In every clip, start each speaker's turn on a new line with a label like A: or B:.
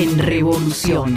A: En Revolución.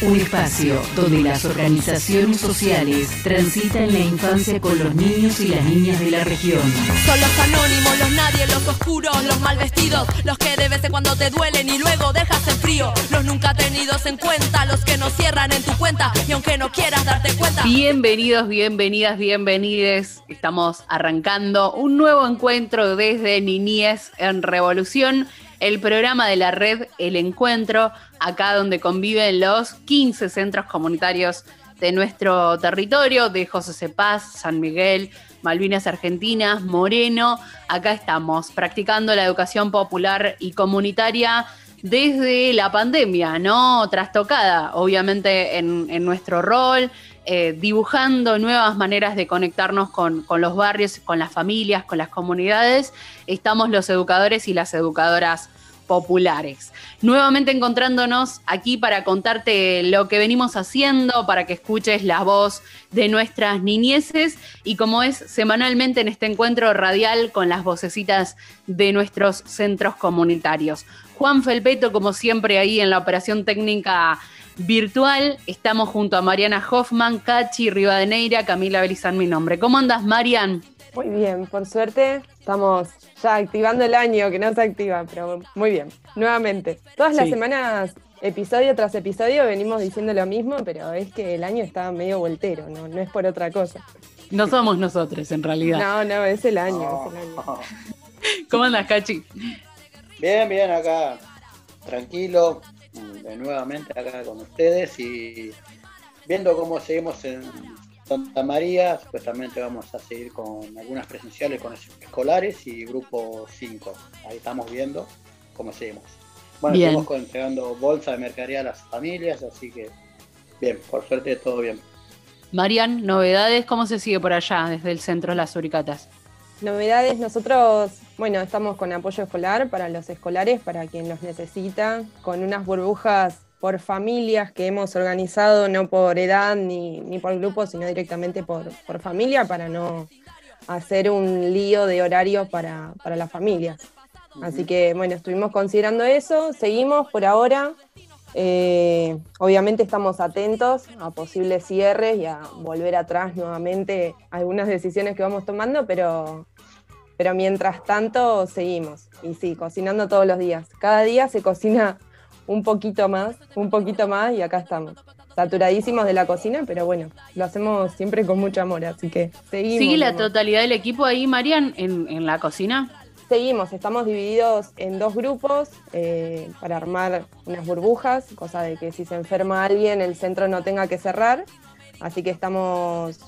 A: Un espacio donde las organizaciones sociales transitan la infancia con los niños y las niñas de la región.
B: Son los anónimos, los nadie, los oscuros, los mal vestidos, los que de vez en cuando te duelen y luego dejas en frío, los nunca tenidos en cuenta, los que no cierran en tu cuenta y aunque no quieras darte cuenta.
C: Bienvenidos, bienvenidas, bienvenides. Estamos arrancando un nuevo encuentro desde Niñez en Revolución el programa de la red El Encuentro, acá donde conviven los 15 centros comunitarios de nuestro territorio, de José Cepaz, San Miguel, Malvinas Argentinas, Moreno. Acá estamos practicando la educación popular y comunitaria desde la pandemia, ¿no? Trastocada, obviamente, en, en nuestro rol, eh, dibujando nuevas maneras de conectarnos con, los barrios, con las familias, con las comunidades, estamos los educadores y las educadoras populares. Nuevamente encontrándonos aquí para contarte lo que venimos haciendo, para que escuches la voz de nuestras niñeces y como es semanalmente en este encuentro radial con las vocecitas de nuestros centros comunitarios. Juan Felpeto, como siempre, ahí en la operación técnica virtual. Estamos junto a Mariana Hoffman, Cachi Rivadeneira, Camila Belizán, mi nombre. ¿Cómo andas, Marian?
D: Muy bien, por suerte estamos ya activando el año, que no se activa, pero muy bien. Nuevamente, todas las semanas, episodio tras episodio, venimos diciendo lo mismo, pero es que el año está medio voltero, no, no es por otra cosa.
C: No somos nosotros, en realidad.
D: No, no, es el año, es el año.
C: ¿Cómo andas, Cachi?
E: Bien, bien, acá, tranquilo, de nuevamente acá con ustedes y viendo cómo seguimos en Santa María, supuestamente vamos a seguir con algunas presenciales con escolares y grupo 5. Ahí estamos viendo cómo seguimos. Bueno, estamos entregando bolsa de mercadería a las familias, así que bien, por suerte todo bien.
C: Marian, novedades, ¿cómo se sigue por allá desde el centro de las Uricatas?
D: Novedades, nosotros, bueno, estamos con apoyo escolar para los escolares, para quien los necesita, con unas burbujas por familias que hemos organizado, no por edad ni, ni por grupo, sino directamente por, por, familia, para no hacer un lío de horario para, para las familias. Así que, bueno, estuvimos considerando eso, seguimos por ahora. Eh, obviamente estamos atentos a posibles cierres y a volver atrás nuevamente algunas decisiones que vamos tomando, pero, pero mientras tanto seguimos. Y sí, cocinando todos los días. Cada día se cocina un poquito más, un poquito más y acá estamos. Saturadísimos de la cocina, pero bueno, lo hacemos siempre con mucho amor, así que seguimos.
C: ¿Sigue la totalidad del equipo ahí, Marian, en, en la cocina?
D: Seguimos, estamos divididos en dos grupos eh, para armar unas burbujas, cosa de que si se enferma alguien el centro no tenga que cerrar. Así que estamos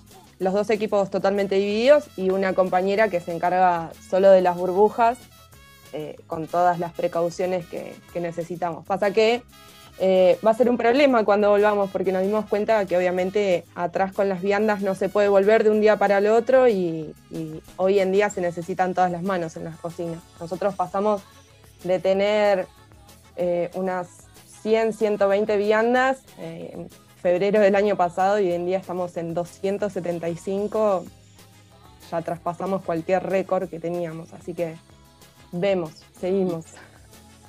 D: los dos equipos totalmente divididos y una compañera que se encarga solo de las burbujas eh, con todas las precauciones que, necesitamos. Pasa que eh, va a ser un problema cuando volvamos porque nos dimos cuenta que obviamente atrás con las viandas no se puede volver de un día para el otro y, hoy en día se necesitan todas las manos en las cocinas. Nosotros pasamos de tener eh, unas 100, 120 viandas febrero del año pasado y hoy en día estamos en 275, ya traspasamos cualquier récord que teníamos, así que vemos, seguimos.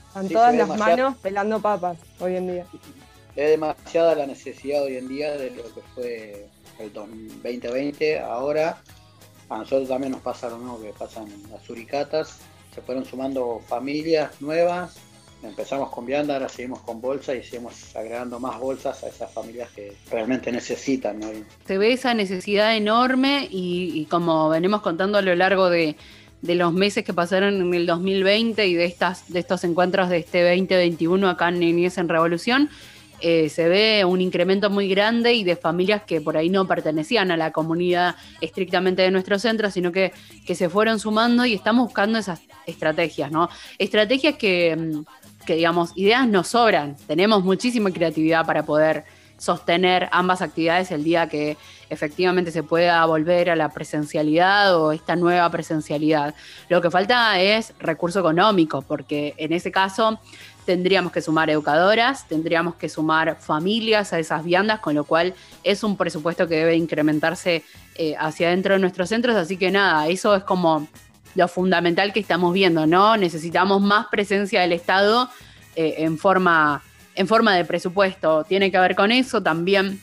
D: Están todas las manos pelando papas hoy en día.
E: Es demasiada la necesidad hoy en día de lo que fue el 2020. Ahora a nosotros también nos pasaron, ¿no? Que pasan las suricatas, se fueron sumando familias nuevas. Empezamos con vianda, ahora seguimos con bolsa y seguimos agregando más bolsas a esas familias que realmente necesitan.
C: Se ve esa necesidad enorme y como venimos contando a lo largo de, de los meses que pasaron en el 2020 y de, estas, de estos encuentros de este 2021 acá en Niñez en Revolución, eh, se ve un incremento muy grande y de familias que por ahí no pertenecían a la comunidad estrictamente de nuestro centro, sino que, que se fueron sumando y estamos buscando esas estrategias, ¿no? Estrategias que, mm, que, digamos, ideas nos sobran, tenemos muchísima creatividad para poder sostener ambas actividades el día que efectivamente se pueda volver a la presencialidad o esta nueva presencialidad. Lo que falta es recurso económico, porque en ese caso tendríamos que sumar educadoras, tendríamos que sumar familias a esas viandas, con lo cual es un presupuesto que debe incrementarse eh, hacia adentro de nuestros centros, así que nada, eso es como lo fundamental que estamos viendo, ¿no? Necesitamos más presencia del Estado eh, en, forma, en forma de presupuesto. Tiene que ver con eso, también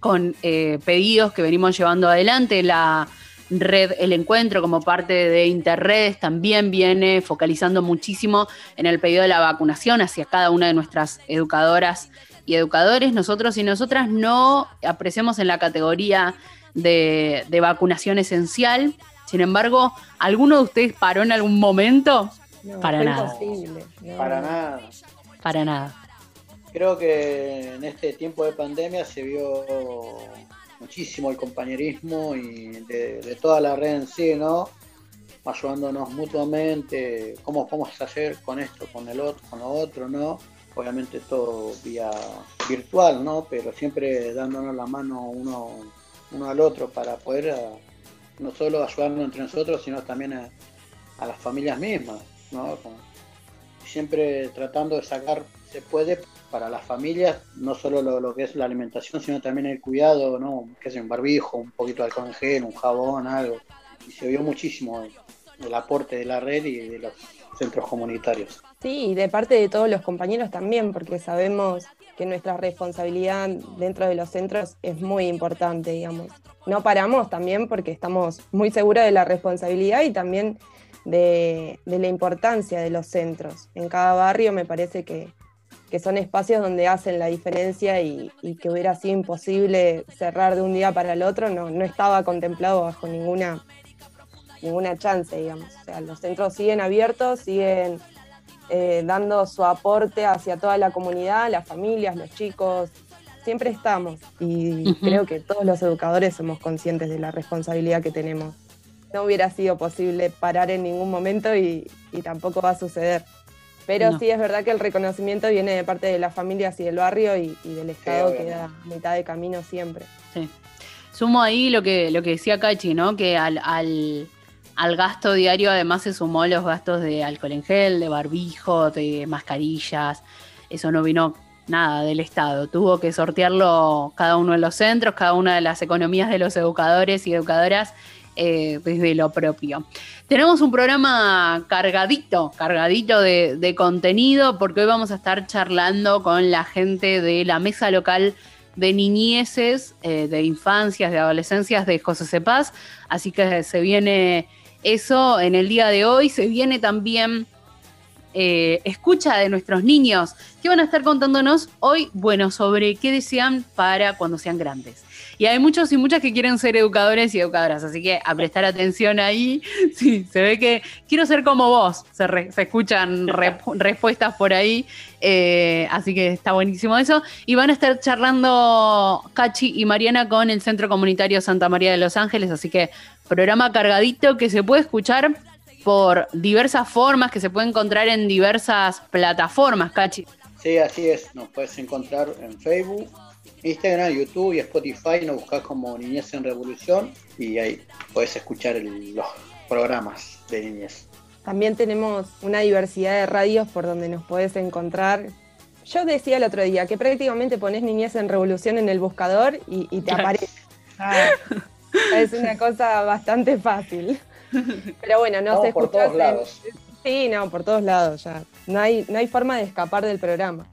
C: con eh, pedidos que venimos llevando adelante, la red El Encuentro como parte de Interredes también viene focalizando muchísimo en el pedido de la vacunación hacia cada una de nuestras educadoras y educadores. Nosotros y nosotras no apreciamos en la categoría de, vacunación esencial. Sin embargo, ¿alguno de ustedes paró en algún momento?
D: Para nada.
E: Para nada.
C: Para nada.
E: Creo que en este tiempo de pandemia se vio muchísimo el compañerismo y de, toda la red en sí, ¿no? Ayudándonos mutuamente, cómo podemos hacer con esto, con el otro, con lo otro, ¿no? Obviamente todo vía virtual, ¿no? Pero siempre dándonos la mano uno, uno al otro para poder no solo ayudarnos entre nosotros, sino también a, las familias mismas, ¿no? siempre tratando de sacar, se puede, para las familias, no solo lo, que es la alimentación, sino también el cuidado, ¿no? Que es un barbijo, un poquito de alcohol en gel, un jabón, algo. Y se vio muchísimo el, aporte de la red y de los centros comunitarios.
D: Sí, y de parte de todos los compañeros también, porque sabemos que nuestra responsabilidad dentro de los centros es muy importante, digamos. No paramos también porque estamos muy seguros de la responsabilidad y también de, la importancia de los centros. En cada barrio me parece que, que son espacios donde hacen la diferencia y, que hubiera sido imposible cerrar de un día para el otro, no, no estaba contemplado bajo ninguna, ninguna chance, digamos. O sea, los centros siguen abiertos, siguen eh, dando su aporte hacia toda la comunidad, las familias, los chicos, siempre estamos y creo que todos los educadores somos conscientes de la responsabilidad que tenemos. No hubiera sido posible parar en ningún momento y tampoco va a suceder. Pero sí es verdad que el reconocimiento viene de parte de las familias y del barrio y, del Estado que da a mitad de camino siempre.
C: Sí. Sumo ahí lo que, lo que decía Cachi, ¿no? Que al, al, al, gasto diario además se sumó los gastos de alcohol en gel, de barbijo, de mascarillas. Eso no vino nada del Estado. Tuvo que sortearlo cada uno de los centros, cada una de las economías de los educadores y educadoras eh, desde lo propio. Tenemos un programa cargadito, cargadito de, contenido, porque hoy vamos a estar charlando con la gente de la mesa local de niñeces, eh, de infancias, de adolescencias de José Cepaz. Así que se viene eso en el día de hoy. Se viene también eh, escucha de nuestros niños que van a estar contándonos hoy, bueno, sobre qué desean para cuando sean grandes. Y hay muchos y muchas que quieren ser educadores y educadoras, así que a prestar atención ahí. Sí, se ve que quiero ser como vos, se, escuchan respuestas por ahí, eh, así que está buenísimo eso. Y van a estar charlando Cachi y Mariana con el Centro Comunitario Santa María de los Ángeles, así que programa cargadito que se puede escuchar por diversas formas, que se puede encontrar en diversas plataformas, Cachi.
E: Sí, así es, nos puedes encontrar en Facebook, Instagram, YouTube y Spotify, nos buscas como Niñez en Revolución y ahí puedes escuchar los programas de niñez.
D: También tenemos una diversidad de radios por donde nos puedes encontrar. Yo decía el otro día que prácticamente pones Niñez en Revolución en el buscador y, te aparece. Ah, es una cosa bastante fácil. Pero bueno, no se
E: por todos lados.
D: Sí, no, por todos lados ya. No hay, no hay forma de escapar del programa.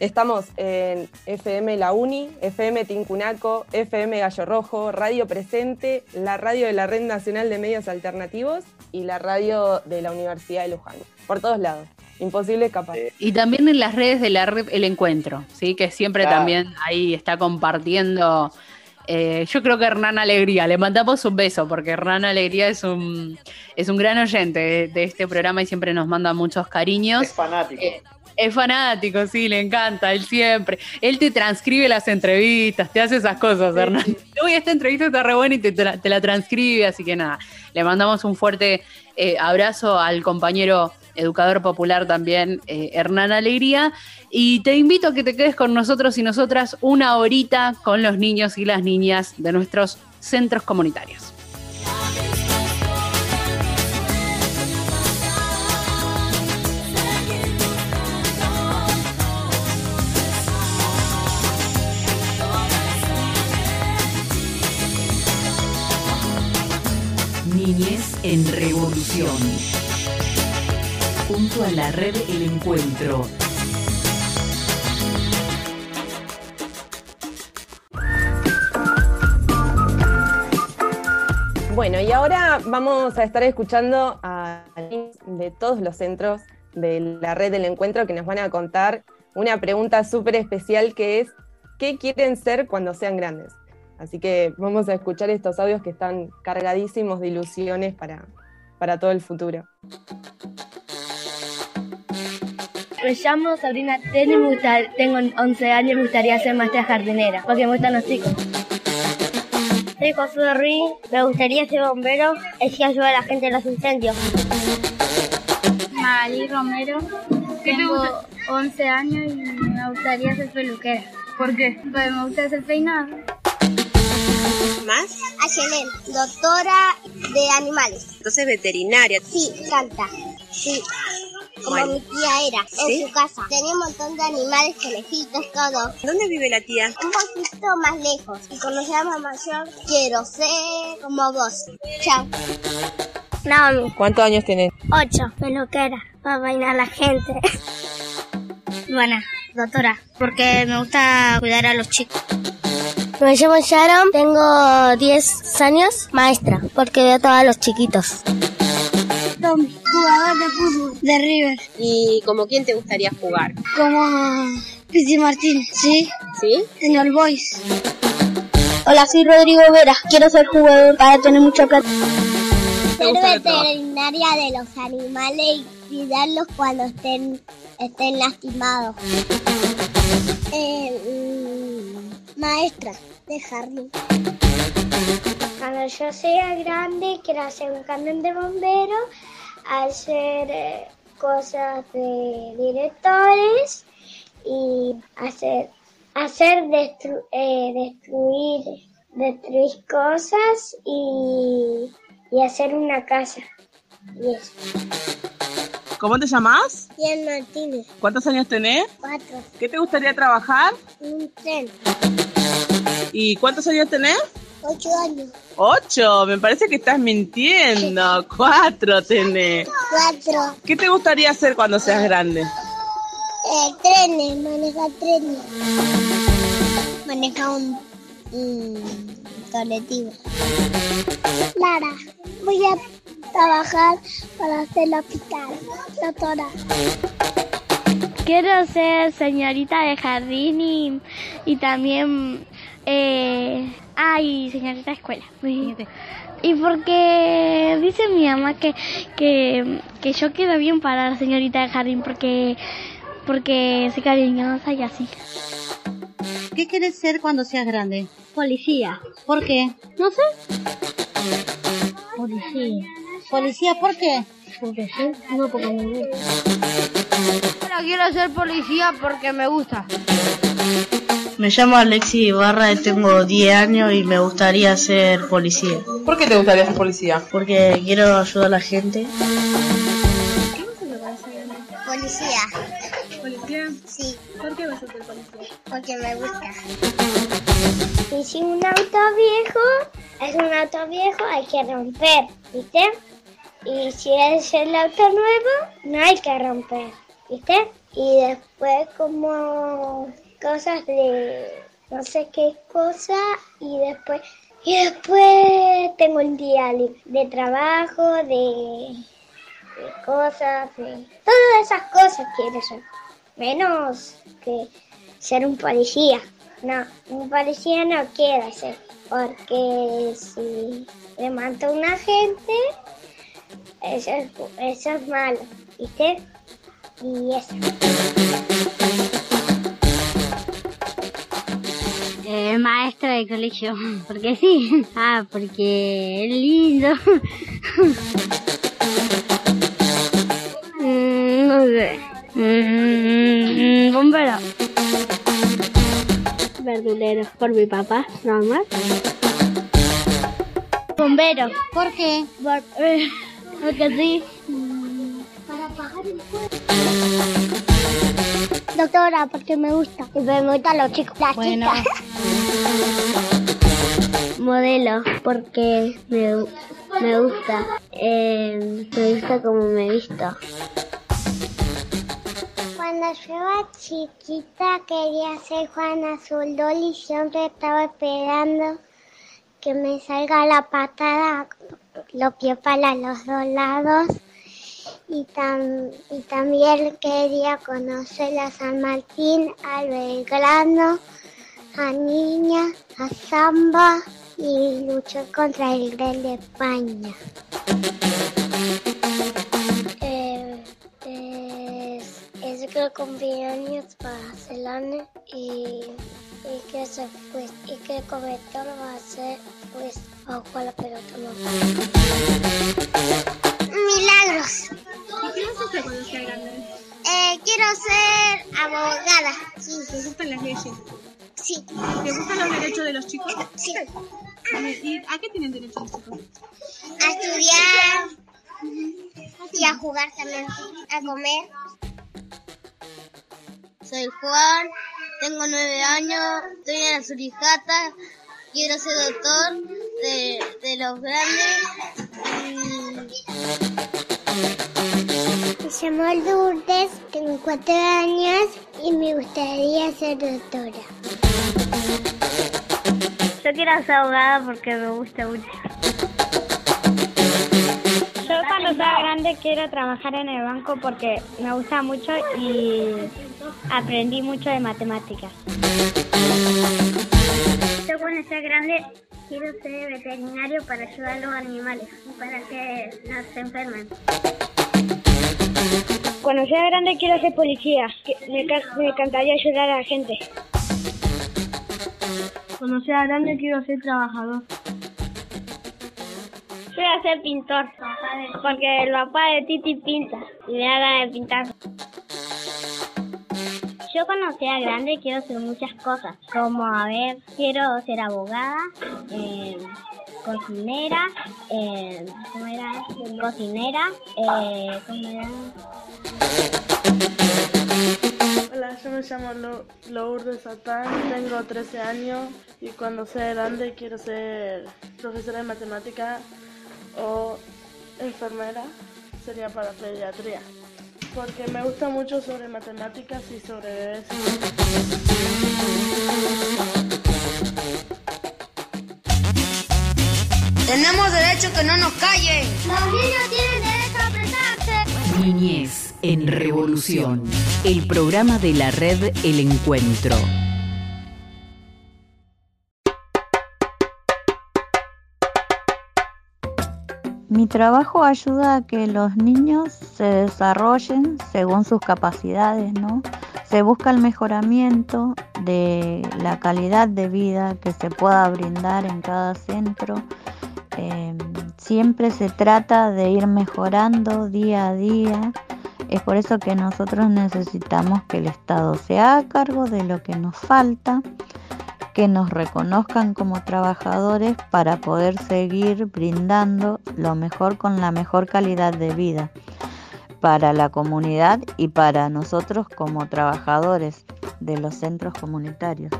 D: Estamos en FM La Uni, FM Tincunaco, FM Gallo Rojo, Radio Presente, la radio de la Red Nacional de Medios Alternativos y la radio de la Universidad de Luján. Por todos lados. Imposible escapar.
C: Y también en las redes de la red El Encuentro, ¿sí? que siempre también ahí está compartiendo. Eh, yo creo que Hernán Alegría, le mandamos un beso, porque Hernán Alegría es un, es un gran oyente de, este programa y siempre nos manda muchos cariños.
E: Es fanático. Eh,
C: Es fanático, sí, le encanta, él siempre. Él te transcribe las entrevistas, te hace esas cosas, Hernán. Uy, esta entrevista está re buena y te, la, transcribe, así que nada, le mandamos un fuerte eh, abrazo al compañero educador popular también, eh, Hernán Alegría. Y te invito a que te quedes con nosotros y nosotras una horita con los niños y las niñas de nuestros centros comunitarios.
A: Niñez en Revolución. A la red El Encuentro.
D: Bueno, y ahora vamos a estar escuchando a de todos los centros de la red del encuentro que nos van a contar una pregunta súper especial que es, ¿qué quieren ser cuando sean grandes? Así que vamos a escuchar estos audios que están cargadísimos de ilusiones para, para todo el futuro.
F: Me llamo Sabrina Tene, tengo 11 años y me gustaría ser maestra jardinera, porque me gustan los chicos. Soy Josué Ruiz, me gustaría ser bombero, y ayudar a la gente en los incendios.
G: Malí Romero, tengo 11 años y me gustaría ser peluquera.
H: ¿Por qué?
G: Porque me gusta hacer peinado.
H: ¿Más?
I: Ayelen, doctora de animales.
H: Entonces veterinaria.
I: Sí, canta. Sí. Como mi tía era, en su casa. Tenía un montón de animales, conejitos, todo.
H: ¿Dónde vive la tía?
I: Un poquito más lejos. Y cuando sea más mayor, quiero ser como vos. Chao.
F: Naomi.
D: ¿Cuántos años tenés?
F: Ocho. Peluquera. Para bailar a la gente. Buena, doctora. Porque me gusta cuidar a los chicos. Me llamo Sharon, tengo 10 años, maestra, porque veo a todos los chiquitos.
G: Jugador de fútbol de River.
H: ¿Y como quién te gustaría jugar?
G: Como Pizzi Martín, ¿sí?
H: ¿Sí?
G: Señor Boys.
F: Hola, soy Rodrigo Vera. Quiero ser jugador para tener mucha plata.
I: Ser veterinaria de los animales y cuidarlos cuando estén, estén lastimados. Eh, mm, maestra de jardín.
J: Cuando yo sea grande, quiero hacer un camión de bomberos, hacer eh, cosas de directores y hacer, hacer eh, destruir, destruir cosas y, y hacer una casa. Y eso.
K: ¿Cómo te llamas?
I: Ian Martínez.
K: ¿Cuántos años tenés?
I: Cuatro.
K: ¿Qué te gustaría trabajar?
I: Un tren.
K: ¿Y cuántos años tenés?
I: Ocho años.
K: Ocho, me parece que estás mintiendo. Cuatro tenés.
I: Cuatro.
K: ¿Qué te gustaría hacer cuando seas grande?
I: Eh, trenes, manejar trenes. Manejar un, un colectivo. Lara, voy a trabajar para hacer la hospital, doctora.
F: Quiero ser señorita de jardín y, y también... Eh, ay, señorita de escuela. Y porque dice mi mamá que, que, que yo quedo bien para la señorita de jardín porque, porque soy cariñosa y así.
L: ¿Qué quieres ser cuando seas grande?
F: Policía.
L: ¿Por qué?
F: No sé.
L: Policía. ¿Policía por qué?
F: Porque sí, no porque me gusta.
G: Bueno, quiero ser policía porque me gusta.
M: Me llamo Alexi Ibarra, tengo 10 años y me gustaría ser policía.
K: ¿Por qué te gustaría ser policía?
M: Porque quiero ayudar a la gente.
I: Policía.
G: ¿Policía?
I: Sí.
G: ¿Por qué vas a ser policía?
I: Porque me gusta.
J: Y si un auto viejo es un auto viejo, hay que romper, ¿viste? Y si es el auto nuevo, no hay que romper, ¿viste? Y después como cosas de no sé qué cosa y después y después tengo un día de trabajo, de, cosas, de todas esas cosas quiero ser. Menos que ser un policía. No, un policía no quiere ser. Porque si le mata a una gente, eso es, eso es malo, ¿viste? Y eso.
F: Eh, maestra de colegio. Porque sí. Ah, porque es lindo. Mm, no sé. Mm, bombero. Verdulero. Por mi papá, nada más. Bombero.
L: ¿Por qué?
F: Por, eh, porque sí.
J: Para apagar el fuego. Doctora, porque me gusta. Y me gustan los chicos, las
F: Bueno.
J: chicas.
F: Modelo, porque me, me gusta. Eh, me gusta como me visto.
J: Cuando yo era chiquita quería ser Juana Azul y siempre estaba esperando que me salga la patada, los pies para los dos lados. Y, tam- y también quería conocer a San Martín, al Belgrano, a Niña, a Zamba y luchó contra el Grel de España. Eh, es, es que cumpleaños para Celane y, y que se pues y que va a ser pues jugar la pelota no. Milagros.
N: ¿Y qué vas a hacer cuando seas grande?
J: Eh, quiero ser abogada. Sí.
N: ¿Te gustan las leyes?
J: Sí.
N: ¿Te gustan los derechos de los chicos?
J: Sí.
N: ¿Y a qué tienen derecho los chicos?
J: A estudiar y a jugar también, a comer.
O: Soy Juan, tengo nueve años, estoy en la Surijata, quiero ser doctor de, de los grandes.
J: Me llamo Lourdes, tengo cuatro años y me gustaría ser doctora.
F: Yo quiero ser abogada porque me gusta mucho. Yo cuando sea grande quiero trabajar en el banco porque me gusta mucho y aprendí mucho de matemáticas. Yo cuando sea grande quiero ser veterinario para ayudar a los animales, para que no se enfermen. Cuando sea grande quiero ser policía, que me, ca- me encantaría ayudar a la gente. Cuando sea grande quiero ser trabajador. A ser pintor, porque el papá de Titi pinta y me da ganas de pintar. Yo cuando sea grande quiero hacer muchas cosas, como a ver, quiero ser abogada, eh, cocinera, eh, ¿cómo era? Cocinera, eh, ¿cómo era?
M: Hola, yo me llamo Lo- Lourdes Satán, tengo 13 años y cuando sea grande quiero ser profesora de matemática o enfermera, sería para pediatría, porque me gusta mucho sobre matemáticas y sobre bebés.
O: Tenemos derecho que no nos callen.
J: Los niños tienen derecho a expresarse.
A: Niñez en Revolución, el programa de la red El Encuentro.
P: Mi trabajo ayuda a que los niños se desarrollen según sus capacidades, ¿no? Se busca el mejoramiento de la calidad de vida que se pueda brindar en cada centro. Eh, siempre se trata de ir mejorando día a día. Es por eso que nosotros necesitamos que el Estado se haga cargo de lo que nos falta que nos reconozcan como trabajadores para poder seguir brindando lo mejor con la mejor calidad de vida para la comunidad y para nosotros como trabajadores de los centros comunitarios.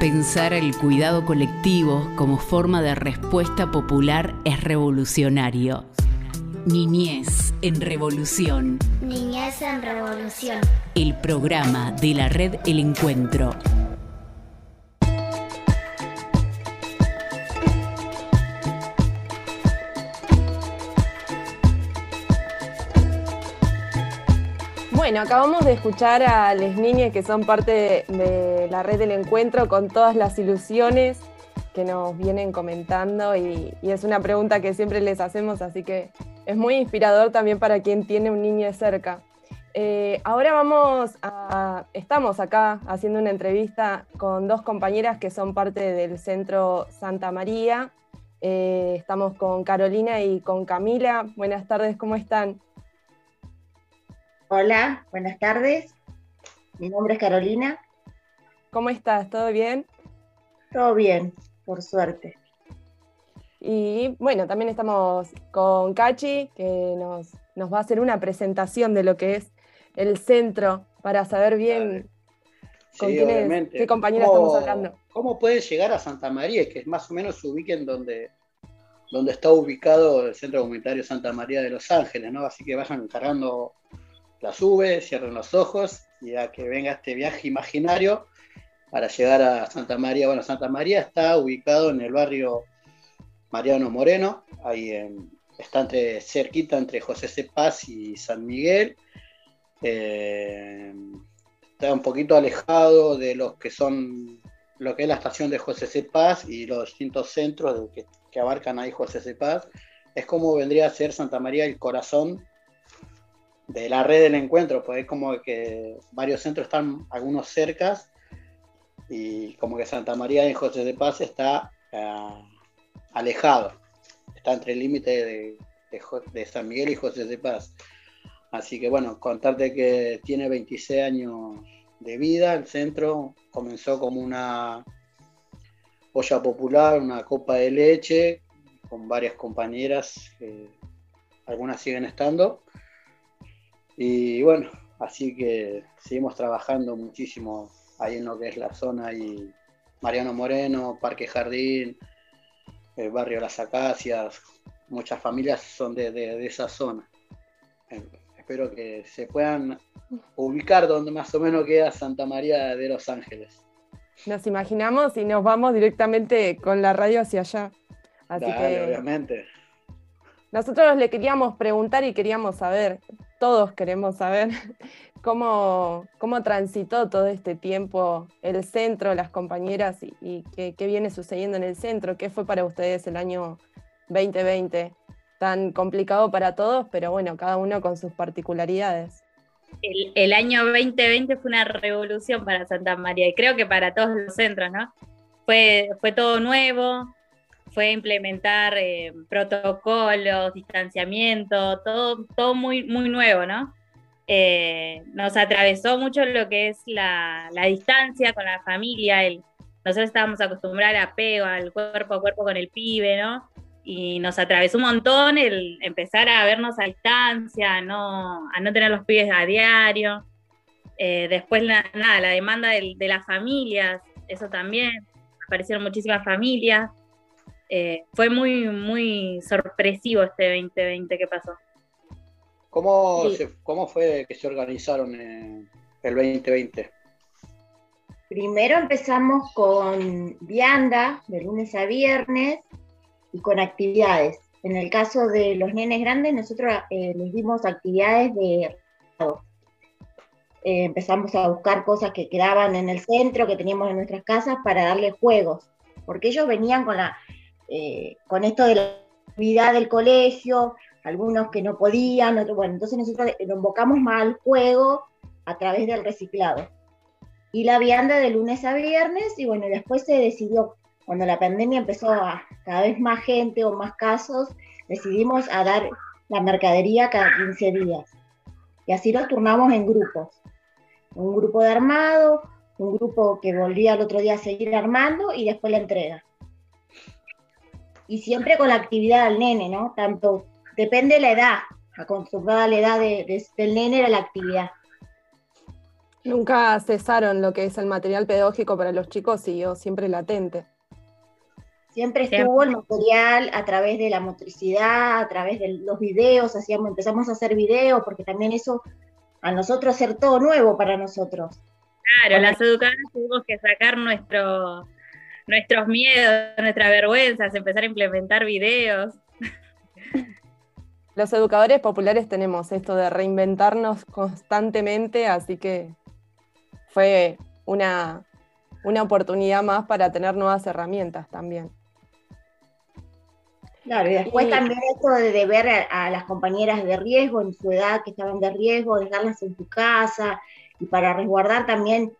A: Pensar el cuidado colectivo como forma de respuesta popular es revolucionario. Niñez en Revolución,
J: Niñez en revolución.
A: el programa de la red El Encuentro.
D: Bueno, acabamos de escuchar a las niñas que son parte de, de la red del encuentro con todas las ilusiones que nos vienen comentando y, y es una pregunta que siempre les hacemos, así que es muy inspirador también para quien tiene un niño de cerca. Eh, ahora vamos a, estamos acá haciendo una entrevista con dos compañeras que son parte del Centro Santa María. Eh, estamos con Carolina y con Camila. Buenas tardes, ¿cómo están?
Q: Hola, buenas tardes. Mi nombre es Carolina.
D: ¿Cómo estás? ¿Todo bien?
Q: Todo bien, por suerte.
D: Y bueno, también estamos con Cachi, que nos, nos va a hacer una presentación de lo que es el centro para saber bien con
E: Sí,
D: quién es-
E: obviamente.
D: qué compañera
E: ¿Cómo-
D: estamos hablando.
E: ¿Cómo puedes llegar a Santa María? Que más o menos se ubiquen donde, donde está ubicado el Centro Comunitario Santa María de Los Ángeles, ¿no? Así que vayan cargando las V, cierren los ojos y a que venga este viaje imaginario para llegar a Santa María. Bueno, Santa María está ubicado en el barrio Mariano Moreno, ahí en- está entre, cerquita entre José C. Paz y San Miguel. Eh, está un poquito alejado de los que son lo que es la estación de José C. Paz y los distintos centros que abarcan ahí José C. Paz. Es como vendría a ser Santa María el corazón de la red del encuentro, pues es como que varios centros están algunos cercas y como que Santa María y José de Paz está ah, alejado, está entre el límite de, San Miguel y José de Paz. Así que bueno, contarte que tiene 26 años de vida, el centro comenzó como una olla popular, una copa de leche, con varias compañeras, algunas siguen estando. Y bueno, así que seguimos trabajando muchísimo ahí en lo que es la zona y Mariano Moreno, Parque Jardín, el barrio Las Acacias, muchas familias son de, de- de esa zona. Eh, espero que se puedan ubicar donde más o menos queda Santa María de Los Ángeles.
D: Nos imaginamos y nos vamos directamente con la radio hacia allá. Así
E: Dale,
D: que
E: obviamente.
D: nosotros le queríamos preguntar y queríamos saber, todos queremos saber, cómo, cómo transitó todo este tiempo el centro, las compañeras y, qué, qué viene sucediendo en el centro, qué fue para ustedes el año 2020, tan complicado para todos, pero bueno, cada uno con sus particularidades.
R: el, el año 2020 fue una revolución para Santa María y creo que para todos los centros, ¿no? Fue, fue todo nuevo, fue implementar eh, protocolos, distanciamiento, todo, todo muy, muy nuevo, ¿no? Eh, nos atravesó mucho lo que es la, la distancia con la familia, el, nosotros estábamos acostumbrados al apego, al cuerpo a cuerpo con el pibe, ¿no? y nos atravesó un montón el empezar a vernos a distancia, a no, a no tener los pibes a diario. Eh, después, la- nada, la demanda del- de las familias, eso también, aparecieron muchísimas familias. Eh, fue muy, muy sorpresivo este 2020 que pasó.
E: ¿Cómo,
R: Sí.
E: se- ¿Cómo fue que se organizaron eh, el 2020?
Q: Primero empezamos con vianda de lunes a viernes y con actividades. En el caso de los nenes grandes, nosotros eh, les dimos actividades de Eh, empezamos a buscar cosas que quedaban en el centro, que teníamos en nuestras casas, para darles juegos, porque ellos venían con, la, eh, con esto de la actividad del colegio, algunos que no podían, otros, bueno, entonces nosotros lo invocamos más al juego a través del reciclado. Y la vianda de lunes a viernes, y bueno, después se decidió, cuando la pandemia empezó a cada vez más gente o más casos, decidimos a dar la mercadería cada 15 días. Y así los turnamos en grupos. Un grupo de armado, un grupo que volvía al otro día a seguir armando y después la entrega. Y siempre con la actividad del nene, ¿no? Tanto, depende de la edad, acostumbrada a la edad de- de- del nene era la actividad.
D: Nunca cesaron lo que es el material pedagógico para los chicos, siguió siempre latente.
Q: Siempre estuvo el material a través de la motricidad, a través de los videos, hacíamos, empezamos a hacer videos, porque también eso a nosotros ser todo nuevo para nosotros.
R: Claro, las educadoras tuvimos que sacar nuestro, nuestros miedos, nuestras vergüenzas, empezar a implementar videos.
D: Los educadores populares tenemos esto de reinventarnos constantemente, así que fue una, una oportunidad más para tener nuevas herramientas también.
Q: Claro, y después también esto de, de ver a, a las compañeras de riesgo en su edad que estaban de riesgo, dejarlas en su casa y para resguardar también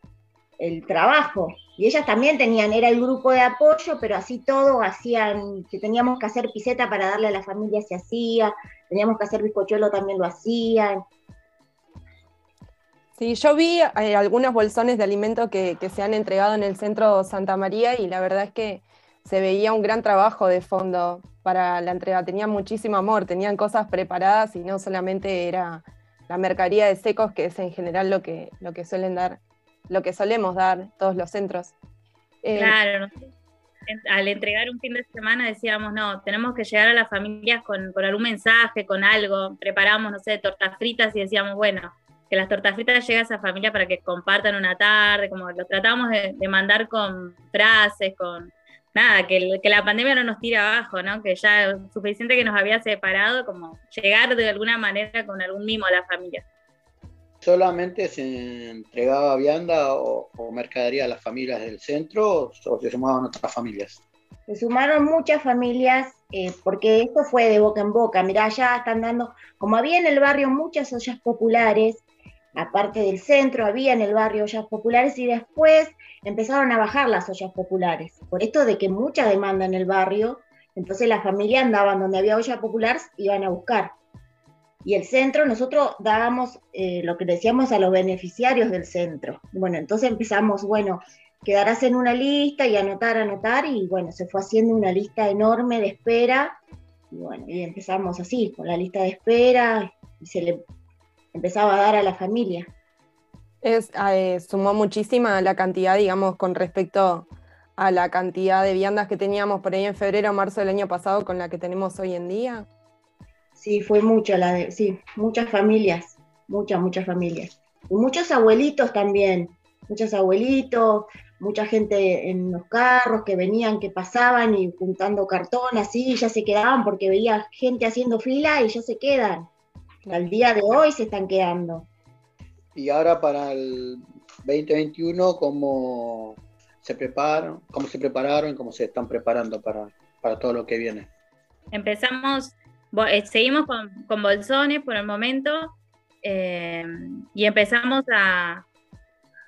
Q: el trabajo. Y ellas también tenían, era el grupo de apoyo, pero así todo hacían, que teníamos que hacer piseta para darle a la familia se hacía, teníamos que hacer bizcochuelo también lo hacían.
D: Sí, yo vi eh, algunos bolsones de alimento que, se han entregado en el centro Santa María y la verdad es que se veía un gran trabajo de fondo para la entrega. Tenían muchísimo amor, tenían cosas preparadas y no solamente era la mercadería de secos, que es en general lo que, lo que suelen dar, lo que solemos dar todos los centros. Eh,
R: Claro, al entregar un fin de semana decíamos, no, tenemos que llegar a las familias con, con algún mensaje, con algo. Preparamos, no sé, tortas fritas y decíamos, bueno, que las tortas fritas lleguen a esa familia para que compartan una tarde, como lo tratamos de, de mandar con frases, con nada, que, que la pandemia no nos tire abajo, ¿no? Que ya suficiente que nos había separado, como llegar de alguna manera con algún mimo a la familia.
E: ¿Solamente se entregaba vianda o, mercadería a las familias del centro o se sumaban otras familias?
Q: Se sumaron muchas familias eh, porque esto fue de boca en boca. Mirá, ya están dando, como había en el barrio muchas ollas populares, aparte del centro, había en el barrio ollas populares y después empezaron a bajar las ollas populares. Por esto de que mucha demanda en el barrio, entonces las familias andaban donde había olla popular, iban a buscar. Y el centro, nosotros dábamos eh, lo que decíamos a los beneficiarios del centro. Bueno, entonces empezamos, bueno, quedarás en una lista y anotar, anotar, y bueno, se fue haciendo una lista enorme de espera, y bueno, y empezamos así, con la lista de espera, y se le empezaba a dar a la familia.
D: Es, eh, sumó muchísima la cantidad, digamos, con respecto a la cantidad de viandas que teníamos por ahí en febrero o marzo del año pasado con la que tenemos hoy en día.
Q: Sí, fue mucho la de, sí, muchas familias, muchas, muchas familias. Y muchos abuelitos también, muchos abuelitos, mucha gente en los carros que venían, que pasaban y juntando cartón así, y ya se quedaban porque veía gente haciendo fila y ya se quedan. Al día de hoy se están quedando.
E: Y ahora para el 2021, ¿cómo se preparan, cómo se prepararon, cómo se están preparando para, para todo lo que viene?
R: Empezamos, seguimos con, con bolsones por el momento eh, y empezamos a,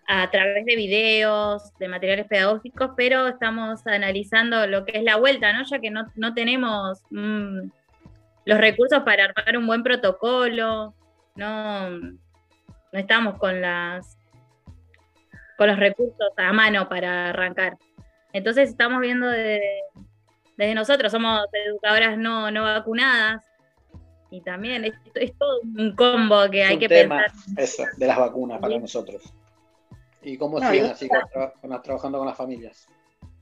R: a través de videos, de materiales pedagógicos, pero estamos analizando lo que es la vuelta, ¿no? Ya que no, no tenemos mm, los recursos para armar un buen protocolo, no, no estamos con las con los recursos a mano para arrancar. Entonces estamos viendo de- desde nosotros, somos educadoras no, no vacunadas y también es, es todo un combo que
E: Es
R: hay
E: un
R: que
E: tema,
R: pensar.
E: eso, de las vacunas para nosotros. ¿Y cómo
Q: No,
E: siguen
Q: y
E: así con, trabajando con las familias?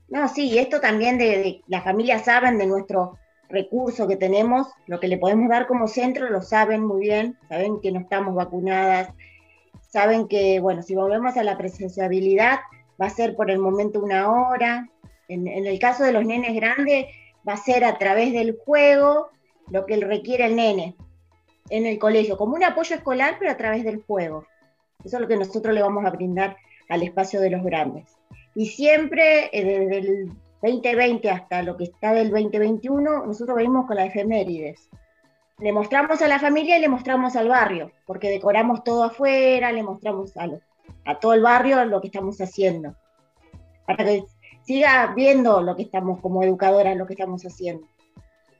Q: No, sí, y esto también de, de- las familias saben de nuestro recurso que tenemos, lo que le podemos dar como centro, lo saben muy bien, saben que no estamos vacunadas, saben que, bueno, si volvemos a la presenciabilidad, va a ser por el momento una hora. En, en el caso de los nenes grandes, va a ser a través del juego lo que requiere el nene en el colegio, como un apoyo escolar, pero a través del juego. Eso es lo que nosotros le vamos a brindar al espacio de los grandes. Y siempre, eh, desde el 2020 hasta lo que está del 2021, nosotros venimos con las efemérides. Le mostramos a la familia y le mostramos al barrio, porque decoramos todo afuera, le mostramos a, lo- a todo el barrio lo que estamos haciendo, para que siga viendo lo que estamos como educadoras, lo que estamos haciendo.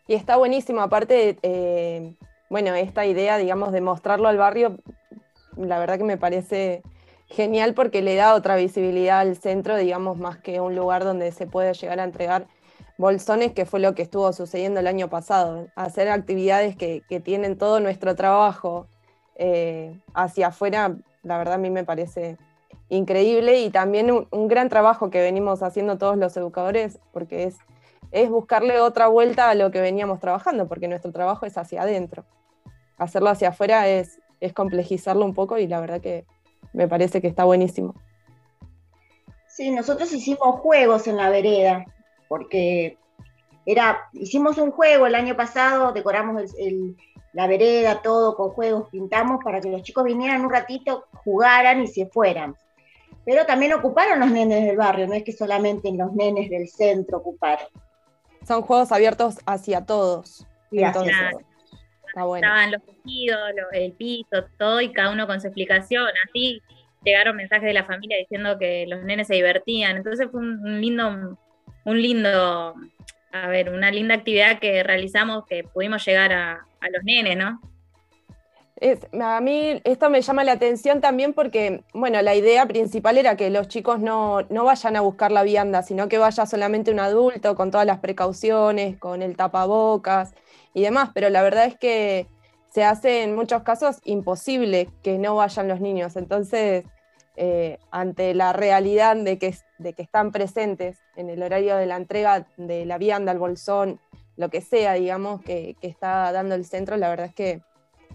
D: Y está buenísimo, aparte, eh, bueno, esta idea, digamos, de mostrarlo al barrio, la verdad que me parece genial porque le da otra visibilidad al centro, digamos, más que un lugar donde se puede llegar a entregar bolsones, que fue lo que estuvo sucediendo el año pasado. Hacer actividades que, que tienen todo nuestro trabajo eh, hacia afuera, la verdad a mí me parece increíble y también un, gran trabajo que venimos haciendo todos los educadores, porque es, es buscarle otra vuelta a lo que veníamos trabajando, porque nuestro trabajo es hacia adentro. Hacerlo hacia afuera es, es complejizarlo un poco y la verdad que me parece que está buenísimo.
Q: Sí, nosotros hicimos juegos en la vereda, porque era, hicimos un juego el año pasado, decoramos el- la vereda, todo con juegos, pintamos para que los chicos vinieran un ratito, jugaran y se fueran. Pero también ocuparon los nenes del barrio, no es que solamente los nenes del centro ocuparon.
D: son juegos abiertos hacia todos.
Q: Sí,
D: Entonces, está bueno.
R: Estaban los tejidos, el piso, todo, y cada uno con su explicación. Así llegaron mensajes de la familia diciendo que los nenes se divertían. Entonces fue un, un lindo, un lindo, a ver, una linda actividad que realizamos que pudimos llegar a, a los nenes, ¿no?
D: Es- a mí esto me llama la atención también porque, bueno, la idea principal era que los chicos no, no vayan a buscar la vianda, sino que vaya solamente un adulto con todas las precauciones, con el tapabocas y demás, pero la verdad es que se hace en muchos casos imposible que no vayan los niños. Entonces, eh, ante la realidad de que, de que están presentes en el horario de la entrega de la vianda, el bolsón, lo que sea, digamos, que, que está dando el centro, la verdad es que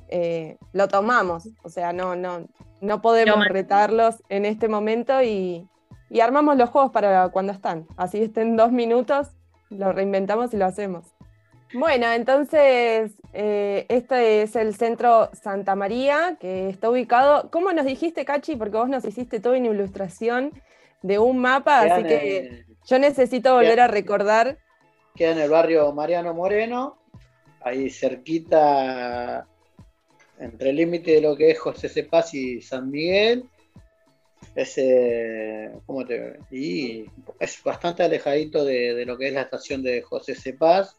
D: eh, lo tomamos, o sea, no, no, no podemos retarlos en este momento y, y armamos los juegos para cuando están. Así estén dos minutos, lo reinventamos y lo hacemos. Bueno, entonces, eh, este es el centro Santa María, que está ubicado, ¿cómo nos dijiste, Cachi? Porque vos nos hiciste toda una ilustración de un mapa, así que yo necesito volver
E: queda-
D: a recordar.
E: Queda en el barrio Mariano Moreno, ahí cerquita, entre el límite de lo que es José Cepaz y San Miguel. Es, eh, ¿cómo te- y es bastante alejadito de, de lo que es la estación de José Cepaz.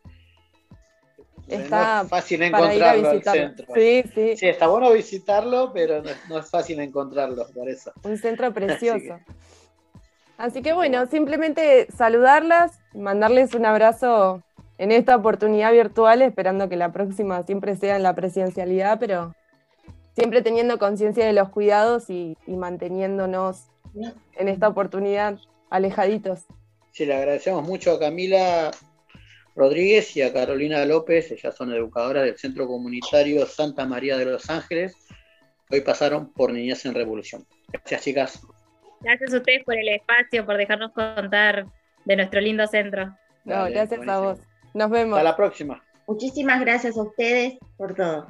D: Está
E: no es fácil encontrarlo al centro.
D: Sí, sí,
E: Sí, está bueno visitarlo, pero no, no es fácil encontrarlo, por eso.
D: un centro
E: Así
D: precioso. Así que bueno, simplemente saludarlas, mandarles un abrazo en esta oportunidad virtual, esperando que la próxima siempre sea en la presencialidad, pero siempre teniendo conciencia de los cuidados y, y manteniéndonos en esta oportunidad alejaditos.
E: Sí, le agradecemos mucho a Camila Rodríguez y a Carolina López, ellas son educadoras del Centro Comunitario Santa María de los Ángeles, hoy pasaron por Niñez en Revolución. Gracias, chicas.
R: Gracias a ustedes por el espacio, por dejarnos contar de nuestro lindo centro.
D: No,
E: Dale,
D: gracias a vos. Nos vemos.
E: Hasta la próxima.
Q: Muchísimas gracias a ustedes por todo.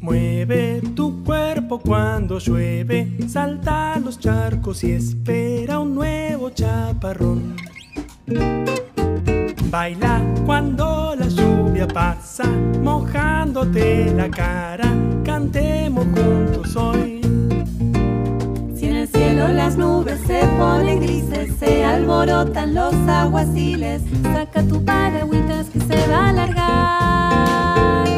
S: Mueve tu cuerpo cuando llueve, salta a los charcos y espera un nuevo chaparrón. Baila cuando la lluvia pasa, mojándote la cara, cantemos juntos
T: Si en el cielo las nubes se ponen grises, se alborotan los aguaciles, saca tu paragüitas que se va a alargar.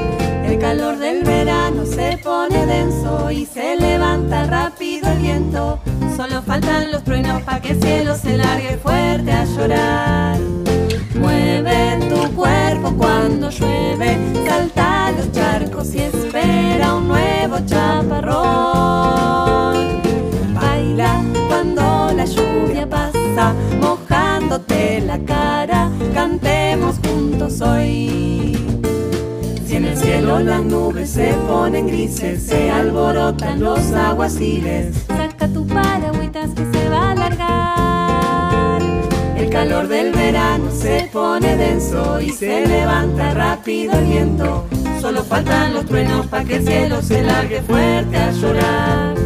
T: El calor del verano se pone denso y se levanta rápido el viento. Solo faltan los truenos para que el cielo se largue fuerte a llorar. Mueve tu cuerpo cuando llueve, Si en el cielo las nubes se ponen grises, se alborotan los aguaciles, saca tu paragüitas que se va a alargar. El calor del verano se pone denso y se levanta rápido el viento. Solo faltan los truenos para que el cielo se largue fuerte a llorar.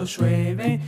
S: Cuando llueve.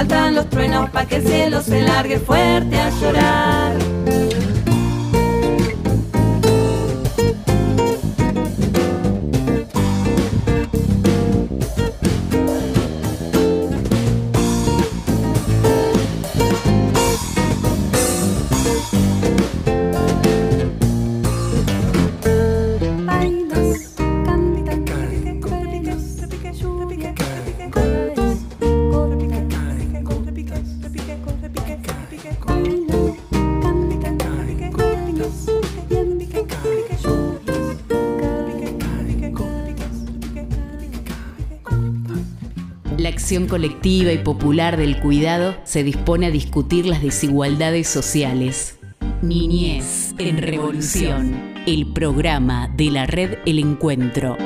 T: Faltan los truenos para que el cielo se largue fuerte a llorar.
A: Colectiva y popular del cuidado se dispone a discutir las desigualdades sociales. Niñez en Revolución, el programa de la red El Encuentro.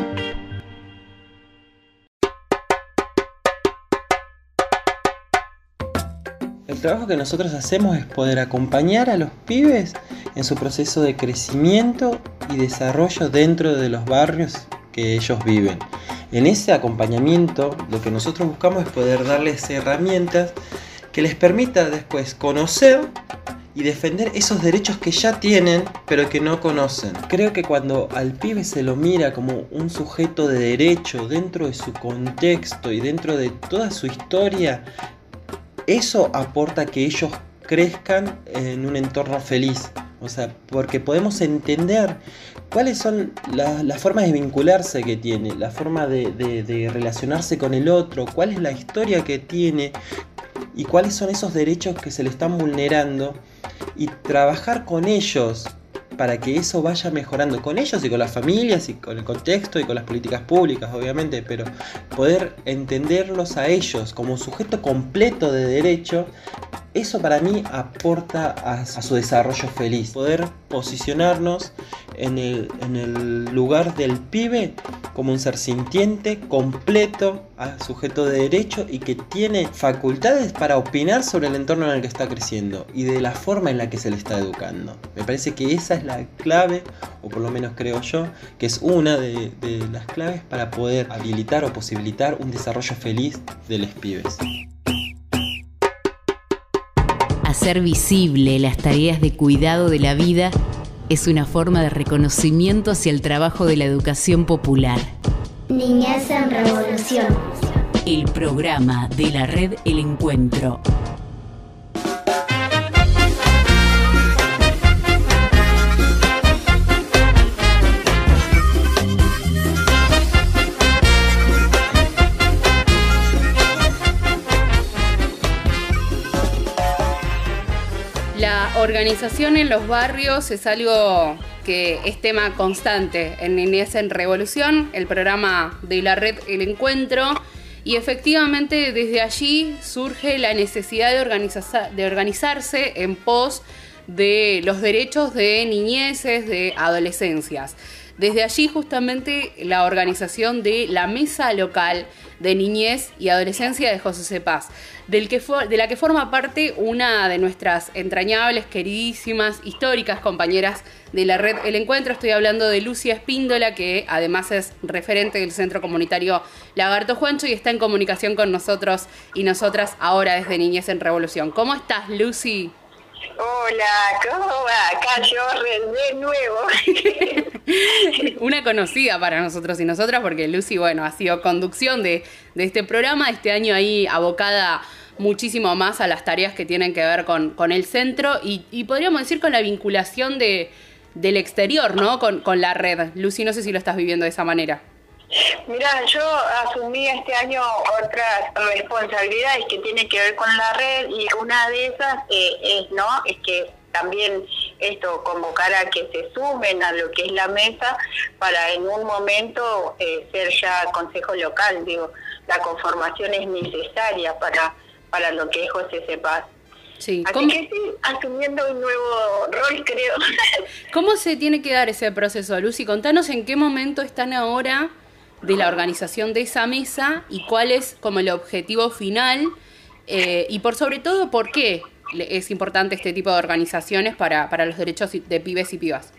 U: El trabajo que nosotros hacemos es poder acompañar a los pibes en su proceso de crecimiento y desarrollo dentro de los barrios que ellos viven. En ese acompañamiento lo que nosotros buscamos es poder darles herramientas que les permita después conocer y defender esos derechos que ya tienen pero que no conocen. Creo que cuando al pibe se lo mira como un sujeto de derecho dentro de su contexto y dentro de toda su historia, eso aporta que ellos crezcan en un entorno feliz. O sea, porque podemos entender cuáles son la- las formas de vincularse que tiene, la forma de, de- relacionarse con el otro, cuál es la historia que tiene y cuáles son esos derechos que se le están vulnerando y trabajar con ellos para que eso vaya mejorando con ellos y con las familias y con el contexto y con las políticas públicas, obviamente, pero poder entenderlos a ellos como sujeto completo de derecho, eso para mí aporta a, su desarrollo feliz. Poder posicionarnos en el, lugar del pibe como un ser sintiente, completo, sujeto de derecho y que tiene facultades para opinar sobre el entorno en el que está creciendo y de la forma en la que se le está educando. Me parece que esa es la clave, o por lo menos creo yo, que es una de, de las claves para poder habilitar o posibilitar un desarrollo feliz de los pibes.
A: Hacer visible las tareas de cuidado de la vida es una forma de reconocimiento hacia el trabajo de la educación popular.
J: Niñez en Revolución.
A: El programa de la red El Encuentro.
C: Organización en los barrios es algo que es tema constante en Niñez en Revolución, el programa de la red El Encuentro, y efectivamente desde allí surge la necesidad de, organiza- de organizarse en pos de los derechos de niñeces, de adolescencias. Desde allí justamente la organización de la Mesa Local de Niñez y Adolescencia de José Cepaz, del que de la que forma parte una de nuestras entrañables, queridísimas, históricas compañeras de la red El Encuentro. Estoy hablando de Lucia Espíndola, que además es referente del Centro Comunitario Lagarto Juancho y está en comunicación con nosotros y nosotras ahora desde Niñez en Revolución. ¿Cómo estás, Lucy?
V: Hola, ¿cómo va? Acá de nuevo.
C: Una conocida para nosotros y nosotras, porque Lucy, bueno, ha sido conducción de, de este programa, este año ahí abocada muchísimo más a las tareas que tienen que ver con, con el centro y, y podríamos decir con la vinculación de, del exterior, ¿no? Con, con la red. Lucy, no sé si lo estás viviendo de esa manera.
V: Mira, yo asumí este año otras responsabilidades que tienen que ver con la red y una de esas eh, es, ¿no? Es que también esto convocar a que se sumen a lo que es la mesa para en un momento eh, ser ya consejo local, digo, la conformación es necesaria para, para lo que es José Cepaz.
C: Sí,
V: Así
C: ¿cómo,
V: que sí, asumiendo un nuevo rol, creo.
C: ¿Cómo se tiene que dar ese proceso, Lucy? Contanos en qué momento están ahora de la organización de esa mesa y cuál es como el objetivo final eh, y por sobre todo por qué es importante este tipo de organizaciones para, para los derechos de pibes y pibas.